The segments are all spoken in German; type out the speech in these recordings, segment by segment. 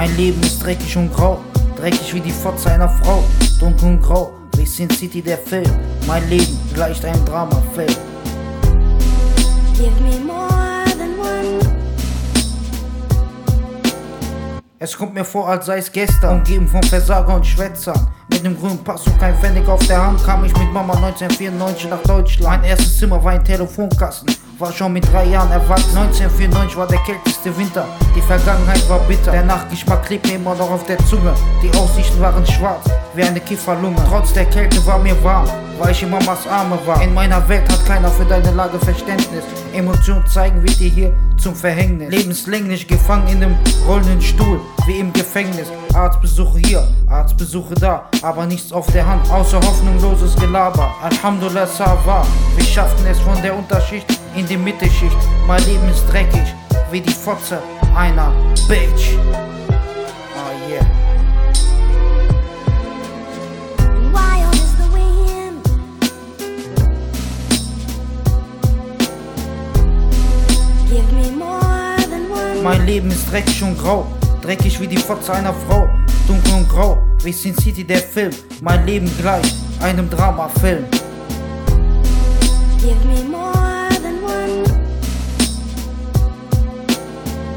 Mein Leben ist dreckig und grau, dreckig wie die Fotze einer Frau. Dunkel und grau, wie Sin City der Film. Mein Leben gleicht einem Dramafilm. Es kommt mir vor, als sei es gestern, umgeben von Versager und Schwätzern. Mit nem grünen Pass und kein Pfennig auf der Hand kam ich mit Mama 1994 nach Deutschland. Mein erstes Zimmer war ein Telefonkasten, war schon mit drei Jahren erwachsen. 1994 war der kälteste Winter, die Vergangenheit war bitter. Der Nachgeschmack klebt mir immer noch auf der Zunge. Die Aussichten waren schwarz, wie eine Kifferlunge. Trotz der Kälte war mir warm, weil ich in Mamas Arme war. In meiner Welt hat keiner für deine Lage Verständnis. Emotionen zeigen wird dir hier zum Verhängnis. Lebenslänglich gefangen in einem rollenden Stuhl, wie im Gefängnis. Arztbesuche hier, Arztbesuche da, aber nichts auf der Hand, außer hoffnungsloses Gelaber. Alhamdulillah, Sava, wir schafften es von der Unterschicht in die Mittelschicht. Mein Leben ist dreckig, wie die Fotze einer Bitch. Mein Leben ist dreckig und grau, dreckig wie die Fotze einer Frau. Dunkel und grau, wie Sin City der Film. Mein Leben gleich einem Dramafilm. Give me more than one.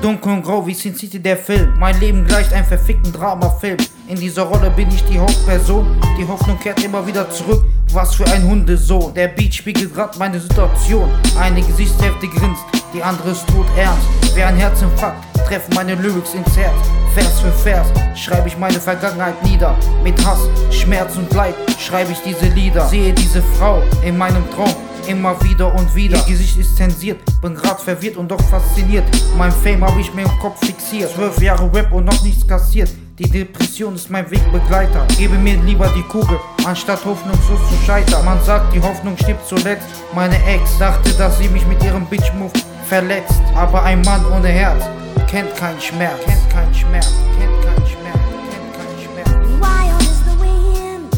Dunkel und grau wie Sin City der Film. Mein Leben gleicht einem verfickten Dramafilm. In dieser Rolle bin ich die Hauptperson. Die Hoffnung kehrt immer wieder zurück. Was für ein Hundesohn. Der Beat spiegelt grad meine Situation. Eine Gesichtshälfte grinst, die andere ist tot ernst. Wie ein Herzinfarkt treffen meine Lyrics ins Herz. Vers für Vers schreibe ich meine Vergangenheit nieder. Mit Hass, Schmerz und Leid schreibe ich diese Lieder. Sehe diese Frau in meinem Traum. Immer wieder und wieder. Ihr Gesicht ist zensiert, bin grad verwirrt und doch fasziniert. Mein Fame hab ich mir im Kopf fixiert. Zwölf Jahre Rap und noch nichts kassiert. Die Depression ist mein Wegbegleiter. Gebe mir lieber die Kugel, anstatt hoffnungslos zu scheitern. Man sagt, die Hoffnung stirbt zuletzt. Meine Ex dachte, dass sie mich mit ihrem Bitch-Move verletzt. Aber ein Mann ohne Herz kennt keinen Schmerz. Kennt keinen Schmerz. Kennt keinen Schmerz. Kennt keinen Schmerz. Wild is the wind.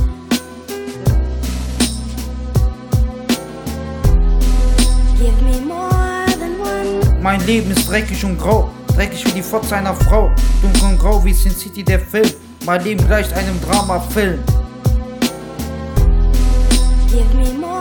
Give me more than one. Mein Leben ist dreckig und grau, dreckig wie die Fotze einer Frau, dunkel und grau wie Sin City der Film. Mein Leben gleicht einem Dramafilm. Give me